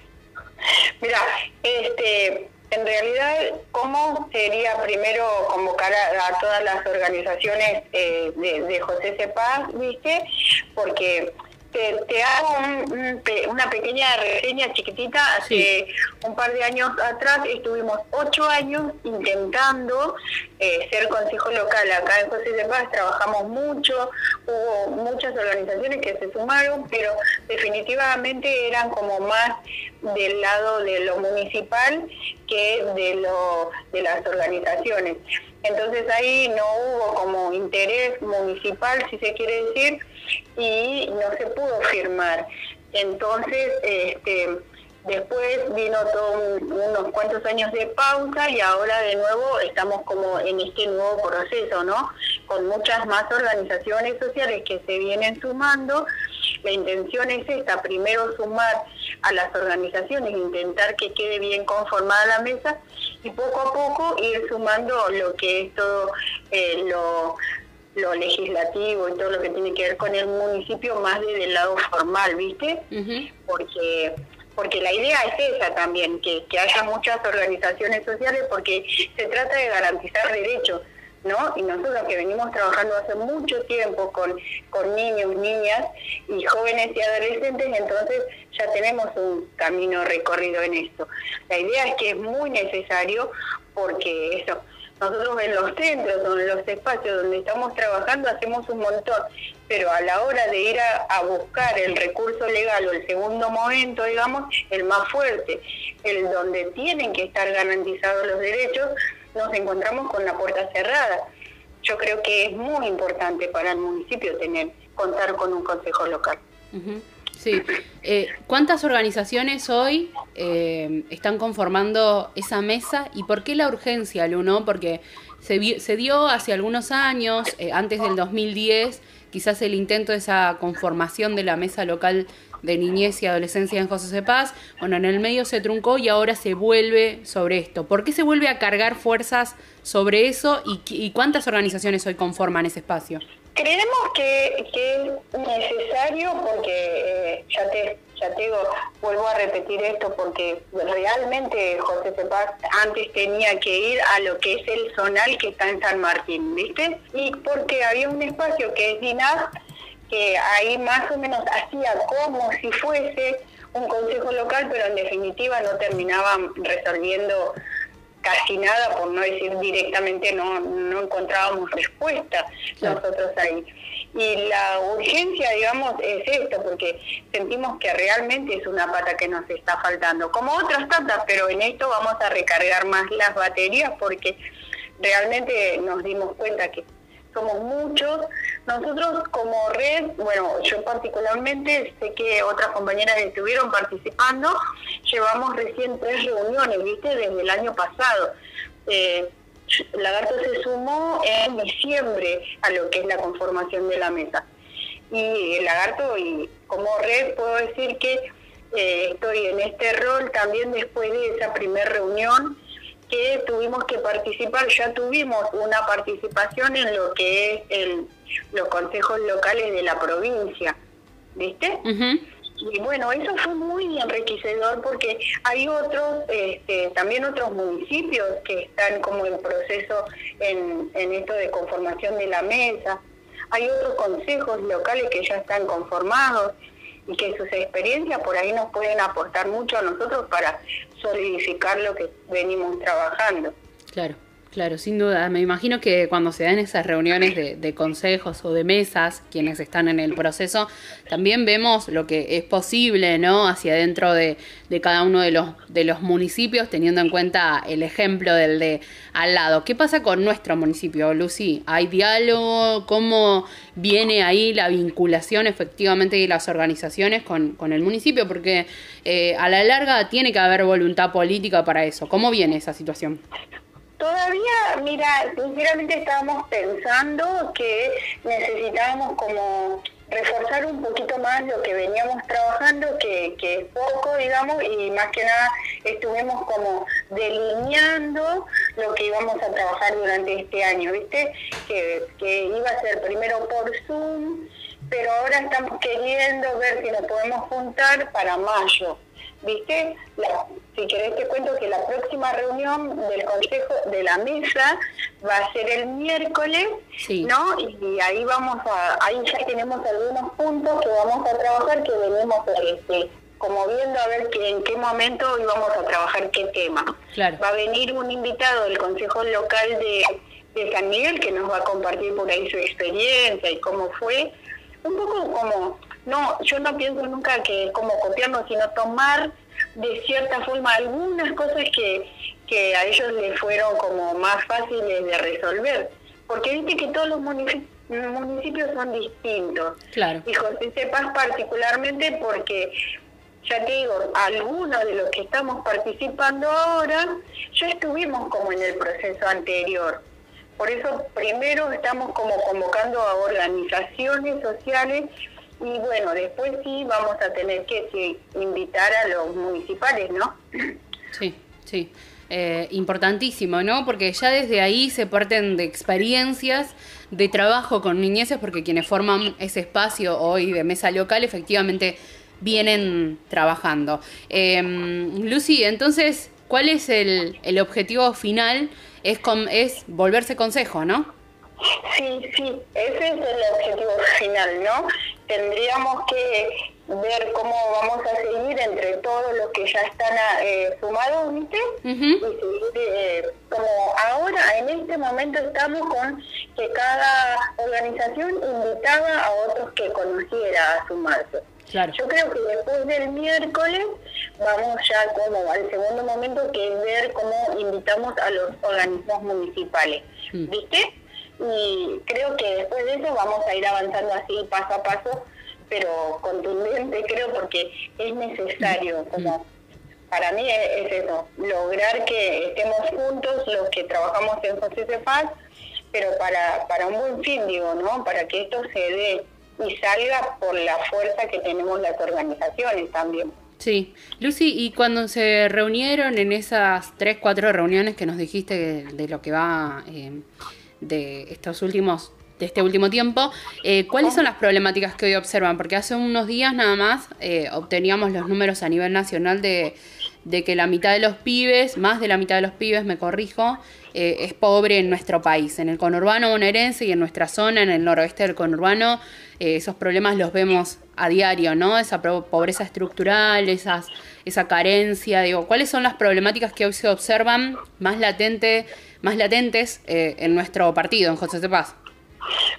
V: Mira, este, en realidad, ¿cómo sería primero convocar a, todas las organizaciones eh, de, de, José Cepaz, viste? Porque te, hago una pequeña reseña chiquitita. Hace un par de años atrás estuvimos ocho años intentando eh, ser consejo local. Acá en José de Paz trabajamos mucho, hubo muchas organizaciones que se sumaron, pero definitivamente eran como más del lado de lo municipal que de, lo, de las organizaciones. Entonces ahí no hubo como interés municipal, si se quiere decir, y no se pudo firmar. Entonces, este, después vino todo unos cuantos años de pausa y ahora de nuevo estamos como en este nuevo proceso, ¿no? Con muchas más organizaciones sociales que se vienen sumando. La intención es esta, primero sumar a las organizaciones, intentar que quede bien conformada la mesa y poco a poco ir sumando lo que es todo eh, lo lo legislativo y todo lo que tiene que ver con el municipio más desde el lado formal, ¿viste? Porque porque la idea es esa también, que, que haya muchas organizaciones sociales porque se trata de garantizar derechos, ¿no? Y nosotros que venimos trabajando hace mucho tiempo con, con niños, niñas y jóvenes y adolescentes, entonces ya tenemos un camino recorrido en esto. La idea es que es muy necesario porque eso, nosotros en los centros o en los espacios donde estamos trabajando hacemos un montón, pero a la hora de ir a, buscar el recurso legal o el segundo momento, digamos, el más fuerte, el donde tienen que estar garantizados los derechos, nos encontramos con la puerta cerrada. Yo creo que es muy importante para el municipio tener contar con un consejo local.
C: Sí. Eh, ¿Cuántas organizaciones hoy eh, están conformando esa mesa y por qué la urgencia, Luno? Porque se, se dio hace algunos años, eh, antes del 2010, quizás el intento de esa conformación de la mesa local de niñez y adolescencia en José Paz. Bueno, en el medio se truncó y ahora se vuelve sobre esto. ¿Por qué se vuelve a cargar fuerzas sobre eso y cuántas organizaciones hoy conforman ese espacio?
V: Creemos que, es necesario porque eh, ya te ya te digo, vuelvo a repetir esto porque realmente José Cepaz antes tenía que ir a lo que es el zonal que está en San Martín, ¿viste? Y porque había un espacio que es DINAS que ahí más o menos hacía como si fuese un consejo local, pero en definitiva no terminaban resolviendo casi nada, por no decir directamente, no, no encontrábamos respuesta nosotros ahí. Y la urgencia, digamos, es esto, porque sentimos que realmente es una pata que nos está faltando, como otras tantas, pero en esto vamos a recargar más las baterías porque realmente nos dimos cuenta que somos muchos. Nosotros como red, bueno, yo particularmente sé que otras compañeras estuvieron participando, llevamos recién tres reuniones, ¿viste? Desde el año pasado. Eh, Lagarto se sumó en diciembre a lo que es la conformación de la mesa. Y el Lagarto, y como red, puedo decir que eh, estoy en este rol también después de esa primera reunión que tuvimos que participar, ya tuvimos una participación en lo que es el, los consejos locales de la provincia, ¿viste? Y bueno, eso fue muy enriquecedor porque hay otros, este, también otros municipios que están como en proceso en, en esto de conformación de la mesa. Hay otros consejos locales que ya están conformados y que sus experiencias por ahí nos pueden aportar mucho a nosotros para solidificar lo que venimos trabajando.
C: Claro. Claro, sin duda. Me imagino que cuando se dan esas reuniones de, consejos o de mesas, quienes están en el proceso, también vemos lo que es posible, ¿no? Hacia dentro de, cada uno de los, de los municipios, teniendo en cuenta el ejemplo del de al lado. ¿Qué pasa con nuestro municipio, Lucy? ¿Hay diálogo? ¿Cómo viene ahí la vinculación efectivamente de las organizaciones con, con el municipio? Porque eh, a la larga tiene que haber voluntad política para eso. ¿Cómo viene esa situación?
V: Todavía, mira, sinceramente estábamos pensando que necesitábamos como reforzar un poquito más lo que veníamos trabajando, que, que es poco, digamos, y más que nada estuvimos como delineando lo que íbamos a trabajar durante este año, ¿viste? Que, que iba a ser primero por Zoom, pero ahora estamos queriendo ver si nos podemos juntar para mayo. ¿Viste? Si querés te cuento que la próxima reunión del consejo de la mesa va a ser el miércoles, ¿no? Y ahí vamos a, ahí ya tenemos algunos puntos que vamos a trabajar que venimos este, como viendo a ver que, en qué momento íbamos a trabajar qué tema.
C: Claro.
V: Va a venir un invitado del Consejo Local de, de San Miguel que nos va a compartir por ahí su experiencia y cómo fue. Un poco como, no, yo no pienso nunca que como copiarnos, sino tomar de cierta forma algunas cosas que, que a ellos les fueron como más fáciles de resolver. Porque viste que todos los munici- municipios son distintos.
C: Claro.
V: Y José Cepaz particularmente porque, ya te digo, algunos de los que estamos participando ahora, ya estuvimos como en el proceso anterior. Por eso primero estamos como convocando a organizaciones sociales y bueno, después sí vamos a tener que invitar a los municipales, ¿no?
C: Sí, sí. Eh, importantísimo, ¿no? Porque ya desde ahí se parten de experiencias de trabajo con niñeces, porque quienes forman ese espacio hoy de mesa local efectivamente vienen trabajando. Eh, Lucy, entonces, ¿cuál es el, el objetivo final? Es, con, es volverse consejo, ¿no?
V: Sí, sí, ese es el objetivo final, ¿no? Tendríamos que ver cómo vamos a seguir entre todos los que ya están eh, sumados, ¿viste? Y seguir, eh, como ahora, en este momento estamos con que cada organización invitaba a otros que conociera a sumarse.
C: Claro.
V: Yo creo que después del miércoles vamos ya como al segundo momento que es ver cómo invitamos a los organismos municipales, ¿viste? Y creo que después de eso vamos a ir avanzando así paso a paso, pero contundente creo porque es necesario, como para mí es, es eso, lograr que estemos juntos los que trabajamos en José Cepaz, pero para, para un buen fin, digo, ¿no? Para que esto se dé y salga por la fuerza que tenemos las organizaciones también.
C: Sí. Lucy, y cuando se reunieron en esas tres, cuatro reuniones que nos dijiste de, de lo que va eh, de estos últimos de este último tiempo, eh, ¿cuáles son las problemáticas que hoy observan? Porque hace unos días nada más eh, obteníamos los números a nivel nacional de, de que la mitad de los pibes, más de la mitad de los pibes, me corrijo, eh, es pobre en nuestro país, en el conurbano bonaerense y en nuestra zona, en el noroeste del conurbano, esos problemas los vemos a diario, ¿no? Esa pobreza estructural, esas, esa carencia, digo, ¿cuáles son las problemáticas que hoy se observan más latente, más latentes eh, en nuestro partido, en José Cepaz?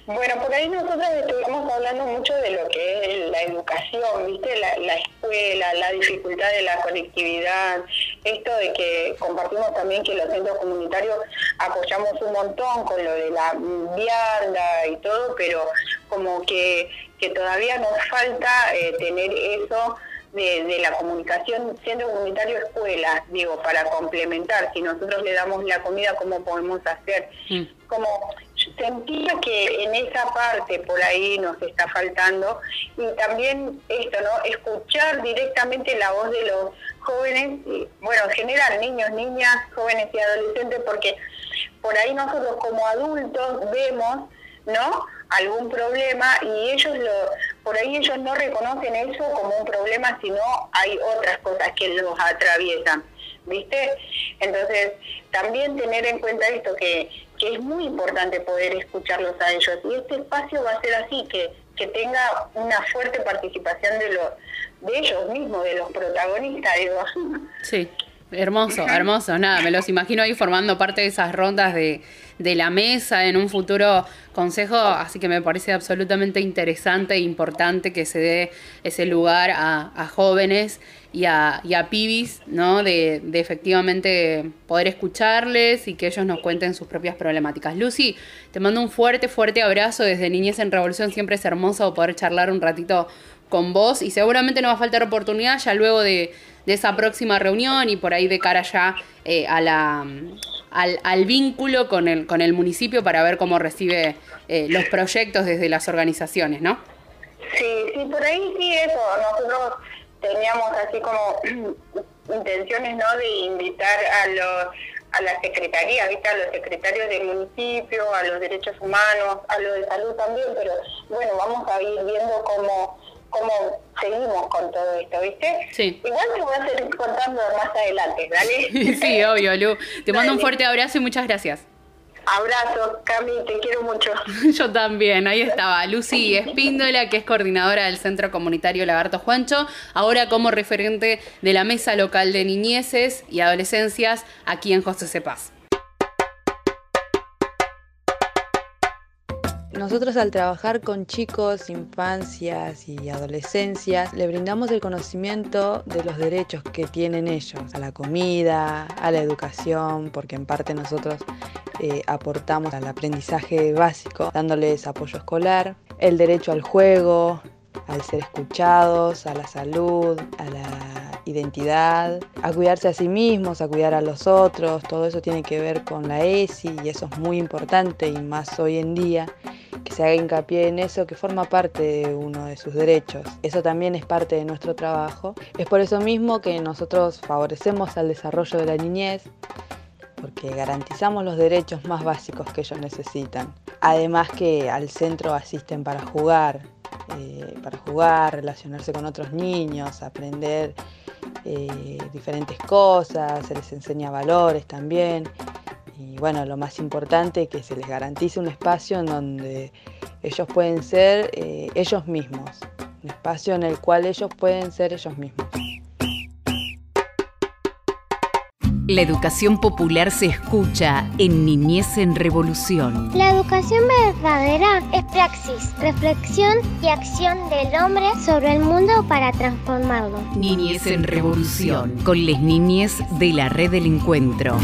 V: Bueno, por ahí nosotros estuvimos hablando mucho de lo que es la educación, ¿viste? La, la escuela, la dificultad de la conectividad, esto de que compartimos también que los centros comunitarios apoyamos un montón con lo de la vianda y todo, pero como que, que todavía nos falta eh, tener eso de, de la comunicación centro comunitario escuela, digo, para complementar, si nosotros le damos la comida, ¿cómo podemos hacer? Como sentía que en esa parte por ahí nos está faltando y también esto, ¿no? Escuchar directamente la voz de los jóvenes, y, bueno, en general, niños, niñas, jóvenes y adolescentes, porque por ahí nosotros como adultos vemos, ¿no? Algún problema y ellos lo por ahí ellos no reconocen eso como un problema sino hay otras cosas que los atraviesan viste entonces también tener en cuenta esto que, que es muy importante poder escucharlos a ellos. Y este espacio va a ser así que que tenga una fuerte participación de los de ellos mismos de los protagonistas digo.
C: Sí, hermoso, hermoso. Nada, me los imagino ahí formando parte de esas rondas de, de la mesa en un futuro consejo, así que me parece absolutamente interesante e importante que se dé ese lugar a, a jóvenes y a, y a pibis, ¿no? De, de efectivamente poder escucharles y que ellos nos cuenten sus propias problemáticas. Lucy, te mando un fuerte, fuerte abrazo desde Niñez en Revolución. Siempre es hermoso poder charlar un ratito con vos y seguramente no va a faltar oportunidad ya luego de, de esa próxima reunión y por ahí de cara ya eh, a la, al, al vínculo con el, con el municipio para ver cómo recibe eh, los proyectos desde las organizaciones, ¿no?
V: Sí, sí, por ahí sí eso. Nosotros teníamos así como intenciones, ¿no? De invitar a los a las secretarías, ¿viste? a los secretarios del municipio, a los derechos humanos, a los de salud también, pero bueno, vamos a ir viendo cómo, cómo seguimos con todo esto, ¿viste?
C: Sí.
V: Igual te voy a seguir contando más adelante, ¿dale?
C: sí, obvio, Lu. Te mando un fuerte abrazo y muchas gracias.
V: Abrazo, Cami, te quiero mucho.
C: Yo también, ahí estaba Lucy Espíndola, que es coordinadora del Centro Comunitario Lagarto Juancho, ahora como referente de la Mesa Local de Niñeces y Adolescencias aquí en José Cepaz.
W: Nosotros al trabajar con chicos, infancias y adolescencias, le brindamos el conocimiento de los derechos que tienen ellos, a la comida, a la educación, porque en parte nosotros eh, aportamos al aprendizaje básico, dándoles apoyo escolar, el derecho al juego, al ser escuchados, a la salud, a la identidad, a cuidarse a sí mismos, a cuidar a los otros, todo eso tiene que ver con la ESI y eso es muy importante y más hoy en día que se haga hincapié en eso que forma parte de uno de sus derechos. Eso también es parte de nuestro trabajo. Es por eso mismo que nosotros favorecemos al desarrollo de la niñez, porque garantizamos los derechos más básicos que ellos necesitan. Además que al centro asisten para jugar, eh, para jugar, relacionarse con otros niños, aprender eh, diferentes cosas, se les enseña valores también. Y bueno, lo más importante que se les garantice un espacio en donde ellos pueden ser eh, ellos mismos, un espacio en el cual ellos pueden ser ellos mismos.
A: La educación popular se escucha en Niñez en Revolución.
J: La educación verdadera es praxis, reflexión y acción del hombre sobre el mundo para transformarlo.
A: Niñez en Revolución, con las niñez de la Red del Encuentro.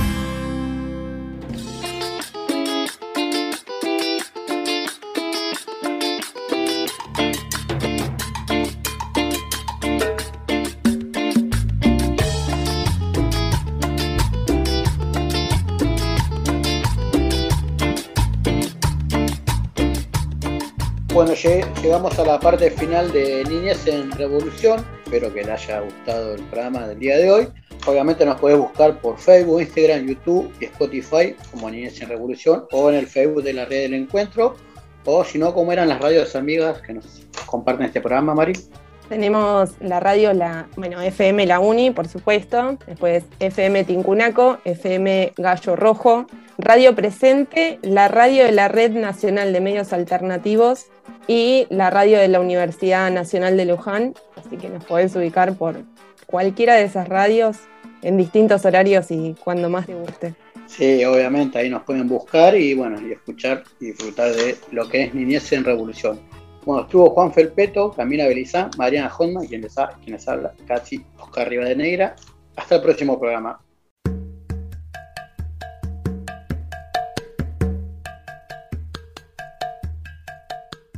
E: Llegamos a la parte final de Niñez en Revolución. Espero que les haya gustado el programa del día de hoy. Obviamente nos podés buscar por Facebook, Instagram, YouTube y Spotify como Niñez en Revolución o en el Facebook de la Red del Encuentro. O si no, como eran las radios amigas que nos comparten este programa, Mari.
D: Tenemos la radio, la, bueno, FM La Uni, por supuesto, después FM Tincunaco, FM Gallo Rojo, Radio Presente, la radio de la Red Nacional de Medios Alternativos y la radio de la Universidad Nacional de Luján, así que nos podés ubicar por cualquiera de esas radios en distintos horarios y cuando más te guste.
E: Sí, obviamente ahí nos pueden buscar y bueno, y escuchar y disfrutar de lo que es Niñez en Revolución. Bueno, estuvo Juan Felpeto, Camila Belizán, Mariana Hotman, quien les, les habla, casi Oscar Rivadeneira. Hasta el próximo programa.